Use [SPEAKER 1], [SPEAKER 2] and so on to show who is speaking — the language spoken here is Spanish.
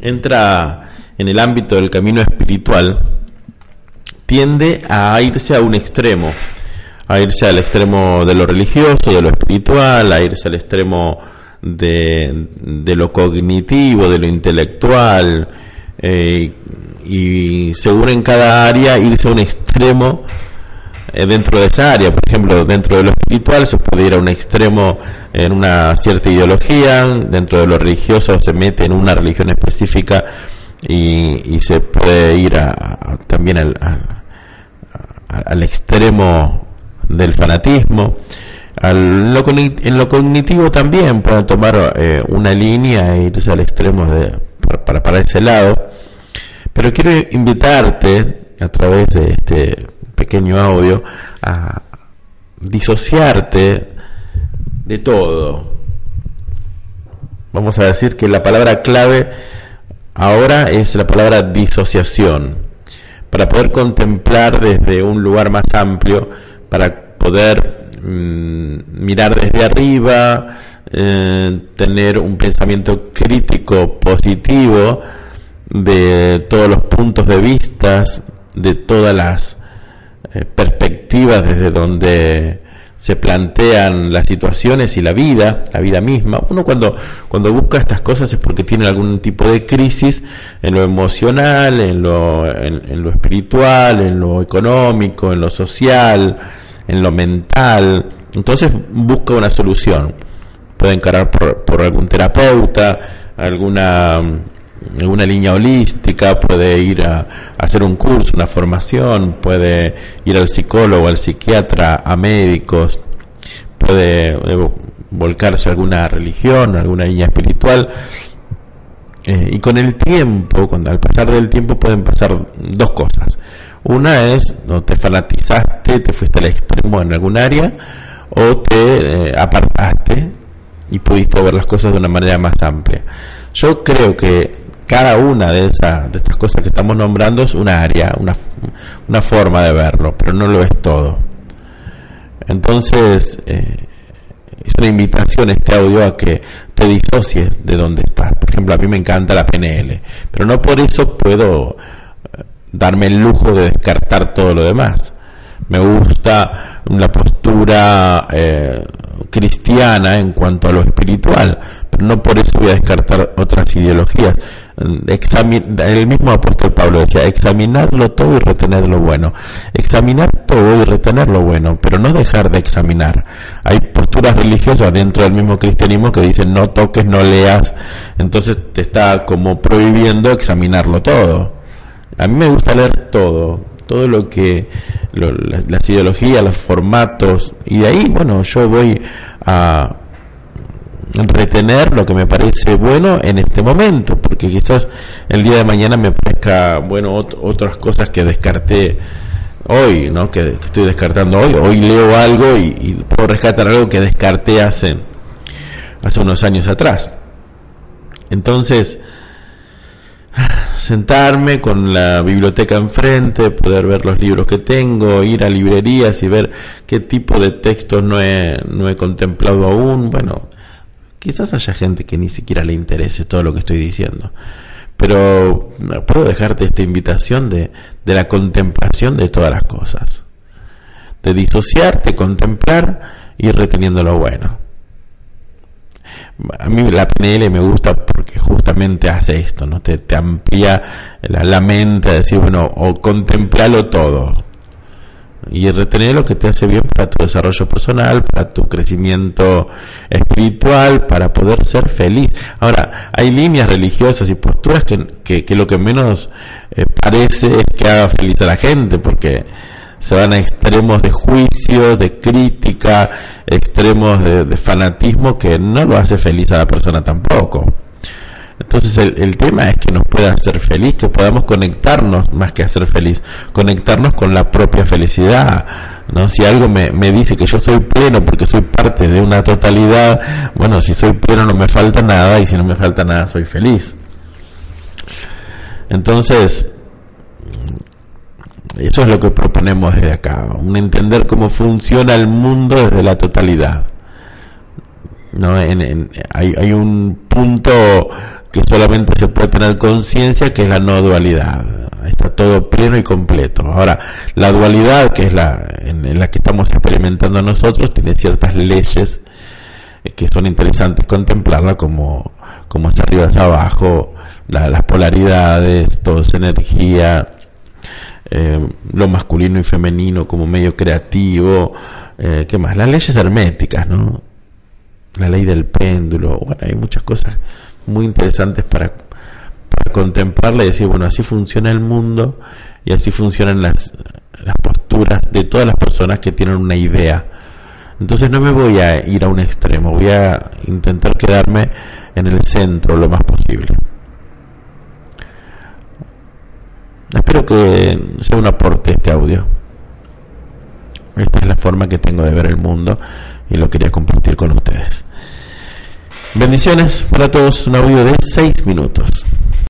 [SPEAKER 1] entra en el ámbito del camino espiritual, tiende a irse a un extremo, a irse al extremo de lo religioso, de lo espiritual, a irse al extremo de, lo cognitivo, de lo intelectual, eh, y según en cada área irse a un extremo eh, dentro de esa área. Por ejemplo, dentro de lo espiritual se puede ir a un extremo en una cierta ideología, dentro de lo religioso se mete en una religión específica y, se puede ir a, también al, al, extremo del fanatismo. en lo cognitivo también pueden tomar eh, una línea e irse al extremo de, para, para ese lado. Pero quiero invitarte a través de este pequeño audio a disociarte de todo. Vamos a decir que la palabra clave ahora es la palabra disociación, para poder contemplar desde un lugar más amplio, para poder mm, mirar desde arriba, eh, tener un pensamiento crítico positivo de todos los puntos de vista, de todas las eh, perspectivas desde donde se plantean las situaciones y la vida, la vida misma. Uno cuando, cuando busca estas cosas es porque tiene algún tipo de crisis en lo emocional, en lo, en, lo espiritual, en lo económico, en lo social, en lo mental. Entonces busca una solución. Puede encarar por, por algún terapeuta, alguna una línea holística, puede ir a, hacer un curso, una formación, puede ir al psicólogo, al psiquiatra, a médicos, puede eh, volcarse a alguna religión, alguna línea espiritual. Eh, y con el tiempo, cuando al pasar del tiempo pueden pasar dos cosas. Una es, no te fanatizaste, te fuiste al extremo en algún área, o te eh, apartaste y pudiste ver las cosas de una manera más amplia. Yo creo que cada una de, esas, de estas cosas que estamos nombrando es una área, una, una forma de verlo, pero no lo es todo. Entonces, eh, es una invitación este audio a que te disocies de donde estás. Por ejemplo, a mí me encanta la PNL, pero no por eso puedo eh, darme el lujo de descartar todo lo demás. Me gusta la postura eh, cristiana en cuanto a lo espiritual, no por eso voy a descartar otras ideologías. el mismo apóstol Pablo decía, examinarlo todo y retener lo bueno. Examinar todo y retener lo bueno, pero no dejar de examinar. Hay posturas religiosas dentro del mismo cristianismo que dicen no toques, no leas, entonces te está como prohibiendo examinarlo todo. A mí me gusta leer todo, todo lo que las ideologías, los formatos, y de ahí, bueno, yo voy a retener lo que me parece bueno en este momento, porque quizás el día de mañana me parezca bueno otras cosas que descarté hoy, ¿no? Que, estoy descartando hoy. Hoy leo algo y, y, puedo rescatar algo que descarté hace, hace unos años atrás. Entonces, sentarme con la biblioteca enfrente, poder ver los libros que tengo, ir a librerías y ver qué tipo de textos no he, no he contemplado aún. Bueno, quizás haya gente que ni siquiera le interese todo lo que estoy diciendo. Pero puedo dejarte esta invitación de, de la contemplación de todas las cosas. De disociarte, contemplar y reteniendo lo bueno a mí la PNL me gusta porque justamente hace esto, ¿no? Te, te amplía la, mente a decir, bueno, o contemplarlo todo. Y retener lo que te hace bien para tu desarrollo personal, para tu crecimiento espiritual, para poder ser feliz. Ahora, hay líneas religiosas y posturas que, que, lo que menos eh, parece es que haga feliz a la gente, porque se van a extremos de juicio, de crítica, extremos de, fanatismo que no lo hace feliz a la persona tampoco. Entonces el, tema es que nos pueda hacer feliz, que podamos conectarnos más que hacer feliz, conectarnos con la propia felicidad. ¿no? Si algo me, me dice que yo soy pleno porque soy parte de una totalidad, bueno, si soy pleno no me falta nada y si no me falta nada soy feliz. Entonces, eso es lo que proponemos desde acá, un entender cómo funciona el mundo desde la totalidad. ¿no? hay, hay un punto que solamente se puede tener conciencia, que es la no dualidad. Está todo pleno y completo. Ahora, la dualidad, que es la en, la que estamos experimentando nosotros, tiene ciertas leyes eh, que son interesantes contemplarla como, como es arriba es abajo, las polaridades, todo es energía, eh, lo masculino y femenino como medio creativo, eh, ¿qué más? Las leyes herméticas, ¿no? La ley del péndulo, bueno, hay muchas cosas muy interesantes para, contemplarla y decir, bueno, así funciona el mundo y así funcionan las, las posturas de todas las personas que tienen una idea. Entonces no me voy a ir a un extremo, voy a intentar quedarme en el centro lo más posible. Espero que sea un aporte este audio. Esta es la forma que tengo de ver el mundo y lo quería compartir con ustedes. Bendiciones para todos, un audio de 6 minutos.